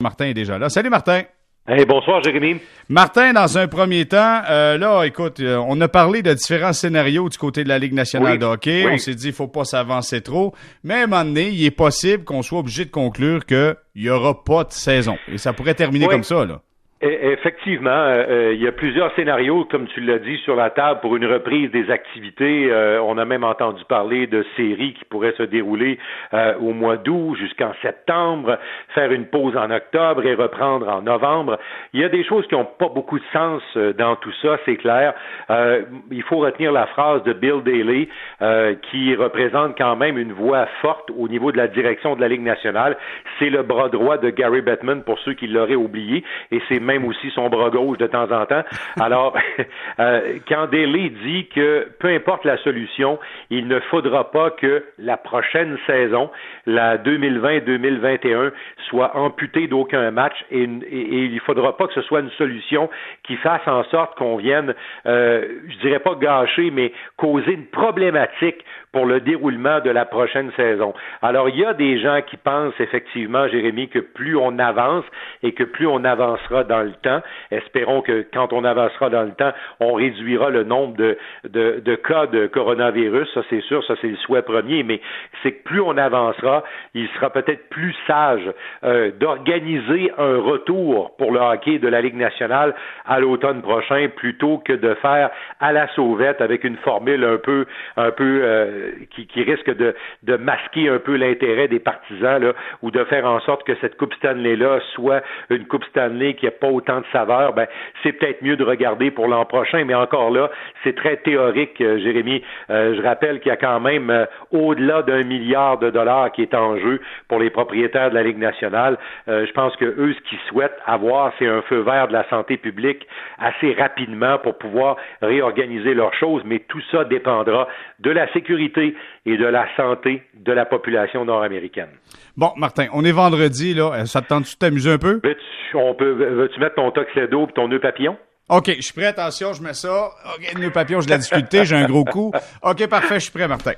Martin est déjà là. Salut Martin. Hey, bonsoir Jérémy. Martin, dans un premier temps, euh, là, écoute, euh, on a parlé de différents scénarios du côté de la Ligue nationale Oui, de hockey. oui. On s'est dit, il faut pas s'avancer trop. Mais à un moment donné, il est possible qu'on soit obligé de conclure qu'il y aura pas de saison. Et ça pourrait terminer Oui. comme ça, là. Effectivement, euh, euh, il y a plusieurs scénarios, comme tu l'as dit, sur la table pour une reprise des activités. Euh, on a même entendu parler de séries qui pourraient se dérouler au mois d'août jusqu'en septembre, faire une pause en octobre et reprendre en novembre. Il y a des choses qui n'ont pas beaucoup de sens dans tout ça, c'est clair. Il faut retenir la phrase de Bill Daly, euh, qui représente quand même une voix forte au niveau de la direction de la Ligue nationale. C'est le bras droit de Gary Bettman, pour ceux qui l'auraient oublié, et c'est même aussi son bras gauche de temps en temps. Alors, euh, quand Daly dit que peu importe la solution, il ne faudra pas que la prochaine saison, la 2020-2021, soit amputée d'aucun match et, et- et il ne faudra pas que ce soit une solution qui fasse en sorte qu'on vienne, euh, je dirais pas gâcher, mais causer une problématique pour le déroulement de la prochaine saison. Alors, il y a des gens qui pensent effectivement, Jérémy, que plus on avance et que plus on avancera dans le temps, espérons que quand on avancera dans le temps, on réduira le nombre de, cas de coronavirus, ça c'est sûr, ça c'est le souhait premier, mais c'est que plus on avancera, il sera peut-être plus sage euh, d'organiser un retour pour le hockey de la Ligue nationale à l'automne prochain plutôt que de faire à la sauvette avec une formule un peu euh, qui, risque de, masquer un peu l'intérêt des partisans ou de faire en sorte que cette Coupe Stanley là soit une Coupe Stanley qui n'a pas autant de saveur, ben c'est peut-être mieux de regarder pour l'an prochain, mais encore là, c'est très théorique, euh, Jérémy. Euh, je rappelle qu'il y a quand même euh, au-delà d'un milliard de dollars qui est en jeu pour les propriétaires de la Ligue nationale. Je pense que eux, ce qu'ils souhaitent avoir, c'est un feu vert de la santé publique assez rapidement pour pouvoir réorganiser leurs choses, mais tout ça dépendra de la sécurité et de la santé de la population nord-américaine. Bon, Martin, on est vendredi, là. Euh, Ça te tente-tu de t'amuser un peu? Veux-tu, on peut, veux-tu mettre ton tuxedo et ton nœud papillon? OK, je suis prêt. Attention, je mets ça. OK, le papillon, je l'ai discuté. J'ai un gros coup. OK, parfait, je suis prêt, Martin.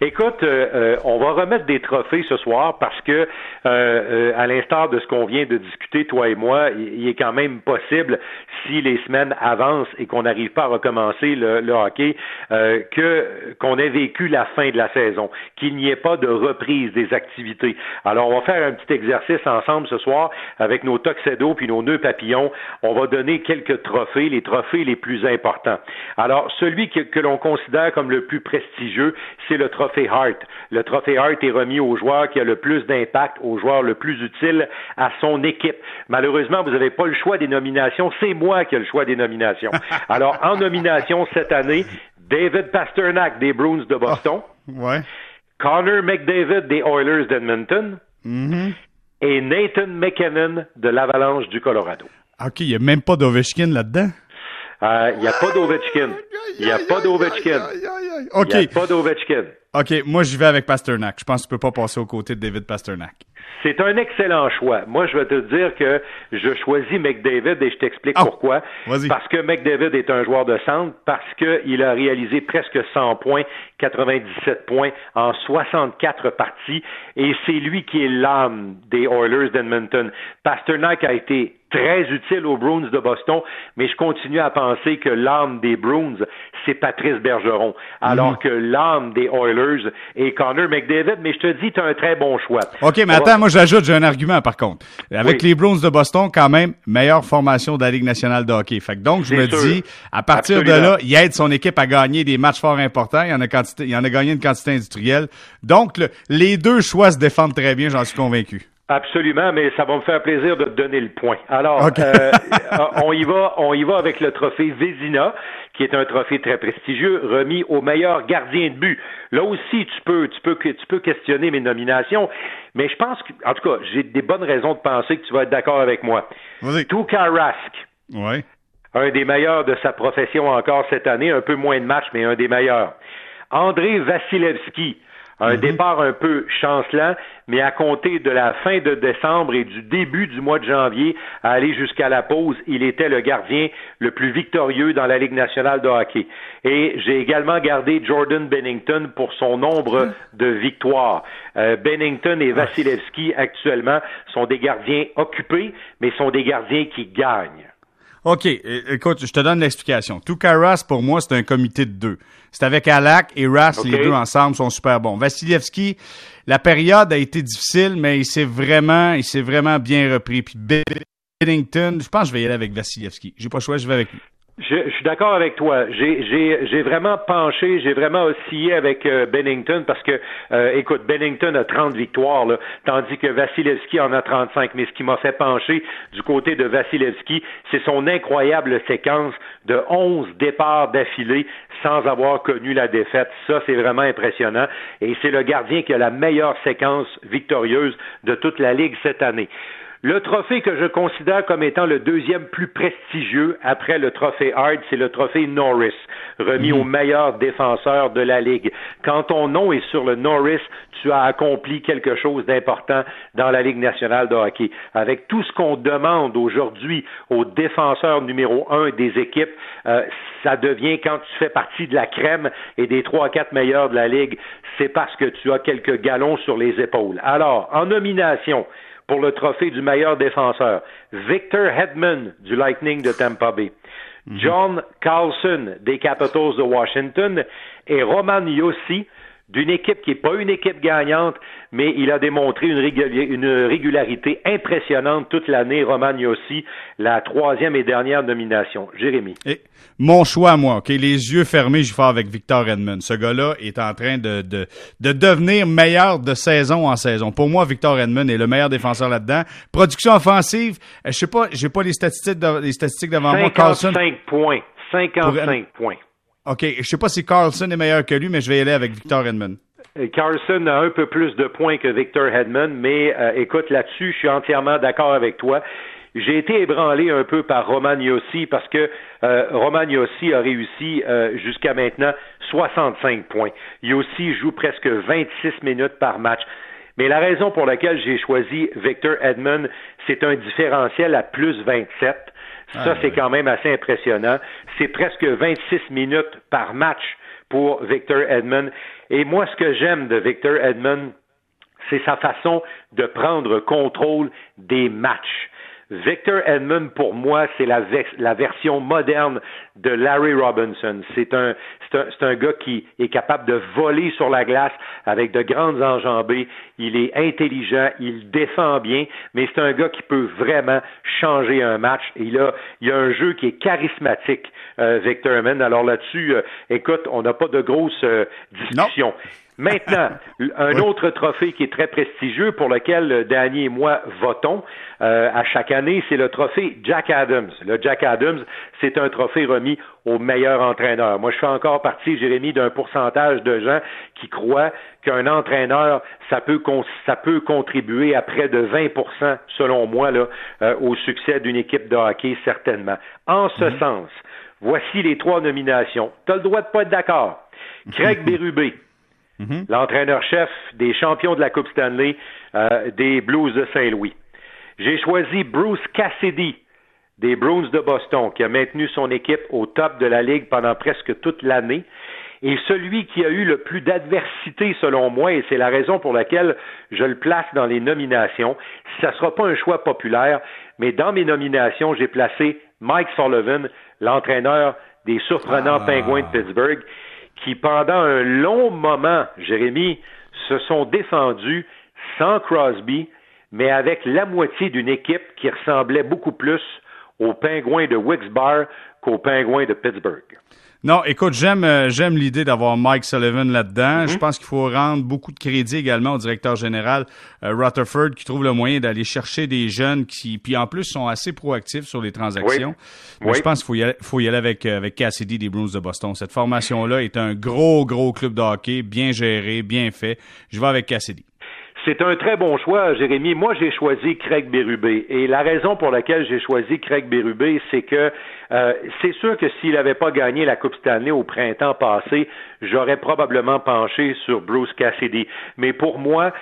Écoute, euh, euh, on va remettre des trophées ce soir parce que, euh, euh, à l'instar de ce qu'on vient de discuter, toi et moi, il, est quand même possible, si les semaines avancent et qu'on n'arrive pas à recommencer le, le hockey, euh, que qu'on ait vécu la fin de la saison, qu'il n'y ait pas de reprise des activités. Alors, on va faire un petit exercice ensemble ce soir avec nos tuxedos puis nos nœuds papillons. On va donner quelques trophées, les trophées les plus importants. Alors, celui que, que l'on considère comme le plus prestigieux, c'est le trophée Hart. Le trophée Hart est remis au joueur qui a le plus d'impact, au joueur le plus utile à son équipe. Malheureusement, vous n'avez pas le choix des nominations. C'est moi qui ai le choix des nominations. Alors, en nomination cette année, David Pasternak des Bruins de Boston, Ouais. Connor McDavid des Oilers d'Edmonton Mhm. et Nathan McKinnon de l'Avalanche du Colorado. OK, il n'y a même pas d'Ovechkin là-dedans? Euh, Il n'y a pas d'Ovechkin. Il n'y a pas d'Ovechkin. Il n'y a pas d'Ovechkin. OK, moi, j'y vais avec Pasternak. Je pense que tu peux pas passer aux côtés de David Pasternak. C'est un excellent choix. Moi, je vais te dire que je choisis McDavid et je t'explique Ah, pourquoi. vas-y. Parce que McDavid est un joueur de centre, parce qu'il a réalisé presque 100 points, 97 points en 64 parties, et c'est lui qui est l'âme des Oilers d'Edmonton. Pasternak a été très utile aux Bruins de Boston, mais je continue à penser que l'âme des Bruins, c'est Patrice Bergeron, alors Mhm. que l'âme des Oilers est Connor McDavid, mais je te dis, tu as un très bon choix. OK, mais attends, moi, j'ajoute, j'ai un argument, par contre. Avec Oui. les Bruins de Boston, quand même, meilleure formation de la Ligue nationale de hockey. Fait que donc, je me sûr. dis, à partir de là, il aide son équipe à gagner des matchs forts importants. Il en a, quantité, il en a gagné une quantité industrielle. Donc, le- les deux choix se défendent très bien, j'en suis convaincu. Absolument, mais ça va me faire plaisir de te donner le point. Alors, euh, on y va, on y va avec le trophée Vézina, qui est un trophée très prestigieux, remis au meilleur gardien de but. Là aussi, tu peux, tu peux, tu peux questionner mes nominations, mais je pense que, en tout cas, j'ai des bonnes raisons de penser que tu vas être d'accord avec moi. Tuukka Rask, Ouais. un des meilleurs de sa profession encore cette année, un peu moins de matchs, mais un des meilleurs. André Vasilevski, Un mhm. départ un peu chancelant, mais à compter de la fin de décembre et du début du mois de janvier à aller jusqu'à la pause, il était le gardien le plus victorieux dans la Ligue nationale de hockey. Et j'ai également gardé Jordan Bennington pour son nombre mhm. de victoires. Euh, Bennington et Vasilevski actuellement sont des gardiens occupés, mais sont des gardiens qui gagnent. OK, écoute, je te donne l'explication. Toukaras, pour moi, c'est un comité de deux. C'est avec Alak et Ras, les deux ensemble sont super bons. Vassilievski, la période a été difficile, mais il s'est vraiment, il s'est vraiment bien repris. Puis Bennington, je pense que je vais y aller avec Vassilievski. J'ai pas le choix, je vais avec lui. Je, suis d'accord avec toi. J'ai vraiment penché, j'ai vraiment oscillé avec euh, Bennington parce que, euh, écoute, Bennington a 30 victoires, là, tandis que Vasilevski en a 35. Mais ce qui m'a fait pencher du côté de Vasilevski, c'est son incroyable séquence de 11 départs d'affilée sans avoir connu la défaite. Ça, c'est vraiment impressionnant. Et c'est le gardien qui a la meilleure séquence victorieuse de toute la Ligue cette année. Le trophée que je considère comme étant le deuxième plus prestigieux après le trophée Hart, c'est le trophée Norris, remis mhm. au meilleur défenseur de la Ligue. Quand ton nom est sur le Norris, tu as accompli quelque chose d'important dans la Ligue nationale de hockey. Avec tout ce qu'on demande aujourd'hui aux défenseurs numéro un des équipes, euh, ça devient quand tu fais partie de la crème et des trois à quatre meilleurs de la Ligue, c'est parce que tu as quelques galons sur les épaules. Alors, en nomination, pour le trophée du meilleur défenseur. Victor Hedman du Lightning de Tampa Bay. Mhm. John Carlson des Capitals de Washington et Roman Yossi d'une équipe qui n'est pas une équipe gagnante, mais il a démontré une, régularité impressionnante toute l'année. Roman Yossi, la troisième et dernière nomination. Jérémy. Et mon choix, moi, ok, les yeux fermés, je fais avec Victor Edmond. Ce gars-là est en train de, de, de, devenir meilleur de saison en saison. Pour moi, Victor Edmond est le meilleur défenseur là-dedans. Production offensive, euh, je sais pas, j'ai pas les statistiques, les statistiques devant moi. 55 points. 55 points. OK. Je sais pas si Carlson est meilleur que lui, mais je vais y aller avec Victor Hedman. Euh, Carlson a un peu plus de points que Victor Hedman, mais euh, écoute, là-dessus, je suis entièrement d'accord avec toi. J'ai été ébranlé un peu par Roman Yossi parce que euh, Roman Yossi a réussi jusqu'à maintenant 65 points. Yossi joue presque 26 minutes par match. Mais la raison pour laquelle j'ai choisi Victor Edmond, c'est un différentiel à plus 27. Ça, c'est quand même assez impressionnant. C'est presque 26 minutes par match pour Victor Edmond. Et moi, ce que j'aime de Victor Edmond, c'est sa façon de prendre contrôle des matchs. Victor Edmond, pour moi, c'est la, la, version moderne de Larry Robinson. C'est un, un, un, gars qui est capable de voler sur la glace avec de grandes enjambées. Il est intelligent, il défend bien, mais c'est un gars qui peut vraiment changer un match. Et il a, il a un jeu qui est charismatique, euh, Victor Edmond. Alors là-dessus, euh, écoute, on n'a pas de grosses euh, discussions. Maintenant, un autre trophée qui est très prestigieux pour lequel euh, Danny et moi votons euh, à chaque année, c'est le trophée Jack Adams. Le Jack Adams, c'est un trophée remis au meilleur entraîneur. Moi, je fais encore partie, Jérémy, d'un pourcentage de gens qui croient qu'un entraîneur, ça peut, ça peut contribuer à près de 20% selon moi, là, euh, au succès d'une équipe de hockey, certainement. En ce mhm. sens, voici les trois nominations. Tu as le droit de pas être d'accord. Craig Mhm. l'entraîneur-chef des champions de la Coupe Stanley euh, des Blues de Saint-Louis. J'ai choisi Bruce Cassidy des Bruins de Boston, qui a maintenu son équipe au top de la Ligue pendant presque toute l'année. Et celui qui a eu le plus d'adversité, selon moi, et c'est la raison pour laquelle je le place dans les nominations, ça ne sera pas un choix populaire, mais dans mes nominations, j'ai placé Mike Sullivan, l'entraîneur des surprenants ah. Pingouins de Pittsburgh, qui, pendant un long moment, Jérémy, se sont défendus sans Crosby, mais avec la moitié d'une équipe qui ressemblait beaucoup plus aux Pingouins de Wilkes-Barre qu'aux Pingouins de Pittsburgh. Non, écoute, j'aime euh, j'aime l'idée d'avoir Mike Sullivan là-dedans. Mhm. Je pense qu'il faut rendre beaucoup de crédit également au directeur général euh, Rutherford qui trouve le moyen d'aller chercher des jeunes qui puis en plus sont assez proactifs sur les transactions. Je pense qu'il faut y aller, faut y aller avec euh, avec Cassidy des Bruins de Boston. Cette formation là est un gros gros club de hockey, bien géré, bien fait. Je vais avec Cassidy. C'est un très bon choix, Jérémy. Moi, j'ai choisi Craig Berube. Et la raison pour laquelle j'ai choisi Craig Berube, c'est que euh, c'est sûr que s'il n'avait pas gagné la Coupe Stanley au printemps passé, j'aurais probablement penché sur Bruce Cassidy. Mais pour moi,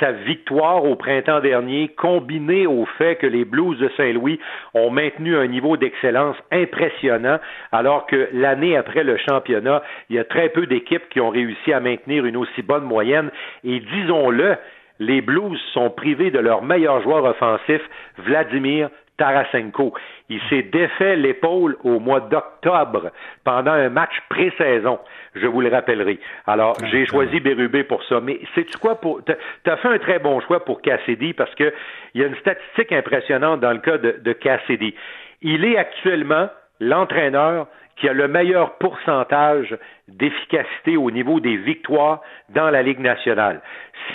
sa victoire au printemps dernier, combinée au fait que les Blues de Saint-Louis ont maintenu un niveau d'excellence impressionnant, alors que l'année après le championnat, il y a très peu d'équipes qui ont réussi à maintenir une aussi bonne moyenne. Et disons-le, les Blues sont privés de leur meilleur joueur offensif, Vladimir Tarasenko. Il s'est défait l'épaule au mois d'octobre pendant un match pré-saison. Je vous le rappellerai. Alors, ah, j'ai choisi Bérubé pour ça. Mais sais-tu quoi? Pour, t'as fait un très bon choix pour Cassidy parce que il y a une statistique impressionnante dans le cas de, de Cassidy. Il est actuellement l'entraîneur qui a le meilleur pourcentage d'efficacité au niveau des victoires dans la Ligue nationale.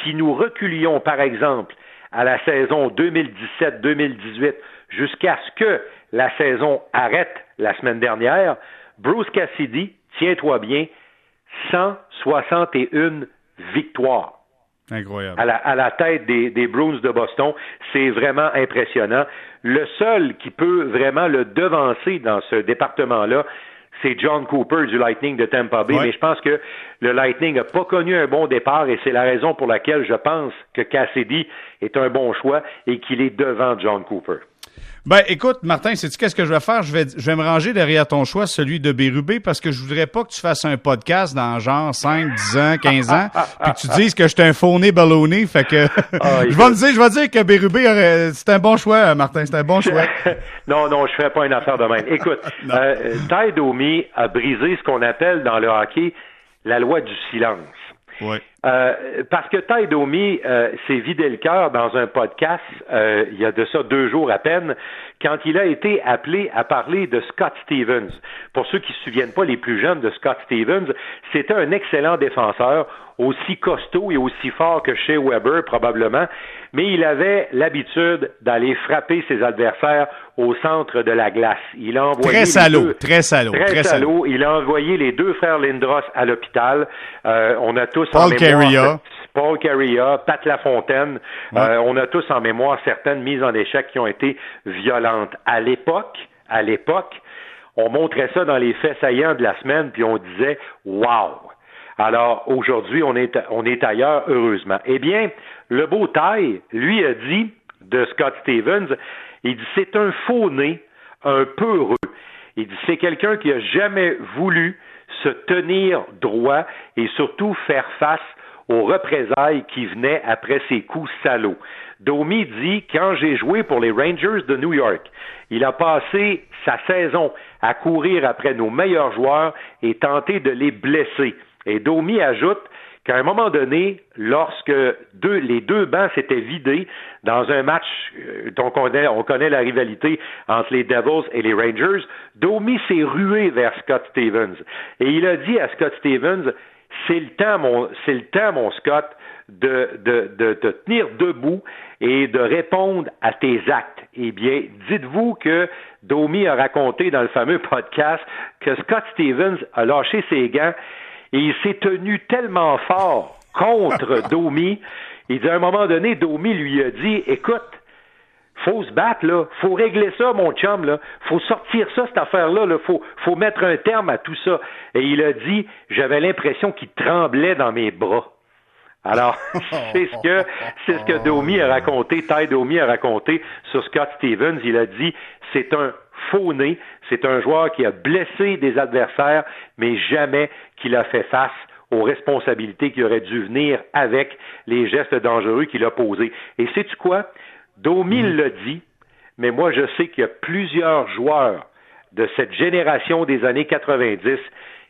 Si nous reculions, par exemple, à la saison 2017-2018 jusqu'à ce que la saison arrête la semaine dernière, Bruce Cassidy, tiens-toi bien, 161 victoires. Incroyable. À la, tête des, des Bruins de Boston, c'est vraiment impressionnant. Le seul qui peut vraiment le devancer dans ce département-là, c'est John Cooper du Lightning de Tampa Bay, mais je pense que le Lightning n'a pas connu un bon départ et c'est la raison pour laquelle je pense que Cassidy est un bon choix et qu'il est devant John Cooper. Ben, écoute, Martin, sais-tu qu'est-ce que je vais faire? Je vais, je vais me ranger derrière ton choix, celui de Bérubé, parce que je voudrais pas que tu fasses un podcast dans genre 5, 10 ans, 15 ans, puis que tu dises que je suis un fauné ballonné. Fait que, ah, je vais me dire, je vais dire que Bérubé, c'est un bon choix, Martin, c'est un bon choix. non, non, je fais pas une affaire de même. Écoute, euh, Ty Domi a brisé ce qu'on appelle dans le hockey la loi du silence. Euh, parce que Ty Domi euh, s'est vidé le cœur dans un podcast euh, il y a de ça deux jours à peine quand il a été appelé à parler de Scott Stevens. Pour ceux qui ne se souviennent pas, les plus jeunes de Scott Stevens, c'était un excellent défenseur, aussi costaud et aussi fort que chez Weber probablement, mais il avait l'habitude d'aller frapper ses adversaires au centre de la glace. Il a envoyé très salaud, très salaud, très, salaud. Il a envoyé les deux frères Lindros à l'hôpital. Euh, on a tous Paul en mémoire Paul Carrier, Pat Lafontaine. Euh, on a tous en mémoire certaines mises en échec qui ont été violentes. À l'époque, à l'époque, on montrait ça dans les faits saillants de la semaine, puis on disait Wow! Alors aujourd'hui, on est, on est ailleurs, heureusement. Eh bien, le beau taille, lui, a dit de Scott Stevens, il dit c'est un faux né, un peu heureux. Il dit c'est quelqu'un qui a jamais voulu se tenir droit et surtout faire face aux représailles qui venaient après ses coups salauds. Domi dit quand j'ai joué pour les Rangers de New York, il a passé sa saison à courir après nos meilleurs joueurs et tenter de les blesser. Et Domi ajoute qu'à un moment donné, lorsque les deux bancs s'étaient vidés dans un match euh, dont on connaît, la rivalité entre les Devils et les Rangers, Domi s'est rué vers Scott Stevens. Et il a dit à Scott Stevens, c'est le temps, mon, Scott, de, de, tenir debout et de répondre à tes actes. Eh bien, dites-vous que Domi a raconté dans le fameux podcast que Scott Stevens a lâché ses gants et il s'est tenu tellement fort contre Domi. Il dit à un moment donné, Domi lui a dit, écoute, faut se battre, là. Faut régler ça, mon chum, là. Faut sortir ça, cette affaire-là, là. Faut, faut mettre un terme à tout ça. Et il a dit, j'avais l'impression qu'il tremblait dans mes bras. Alors, c'est ce que, c'est ce que Domi a raconté, Ty Domi a raconté sur Scott Stevens. Il a dit, c'est un faux né, c'est un joueur qui a blessé des adversaires, mais jamais qu'il a fait face aux responsabilités qui auraient dû venir avec les gestes dangereux qu'il a posés. Et sais-tu quoi? Domi mm. l'a dit, mais moi je sais qu'il y a plusieurs joueurs de cette génération des années 90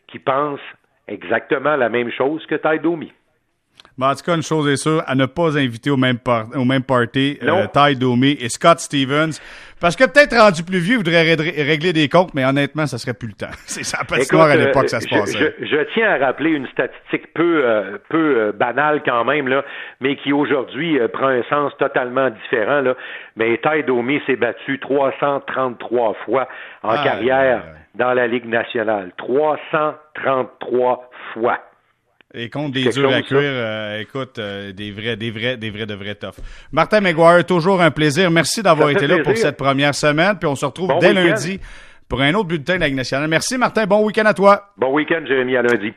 qui pensent exactement la même chose que Ty Domi. Bon, en tout cas, une chose est sûre, à ne pas inviter au même, au même party euh, Ty Domi et Scott Stevens. Parce que peut-être rendu plus vieux, voudrait régler des comptes, mais honnêtement, ça serait plus le temps. C'est ça patinoire à l'époque, ça se passait. Je, je, tiens à rappeler une statistique peu, euh, peu euh, banale quand même, là, mais qui aujourd'hui euh, prend un sens totalement différent. Là. Mais Ty Domi s'est battu 333 fois en carrière dans la Ligue nationale. 333 fois. Et contre des durs à cuire, écoute, des vrais, des vrais, des vrais, de vrais tough. Martin McGuire, toujours un plaisir. Merci d'avoir été là pour cette première semaine. Puis on se retrouve dès lundi pour un autre bulletin de la Nationale. Merci Martin, bon week-end à toi. Bon week-end, Jérémy, à lundi.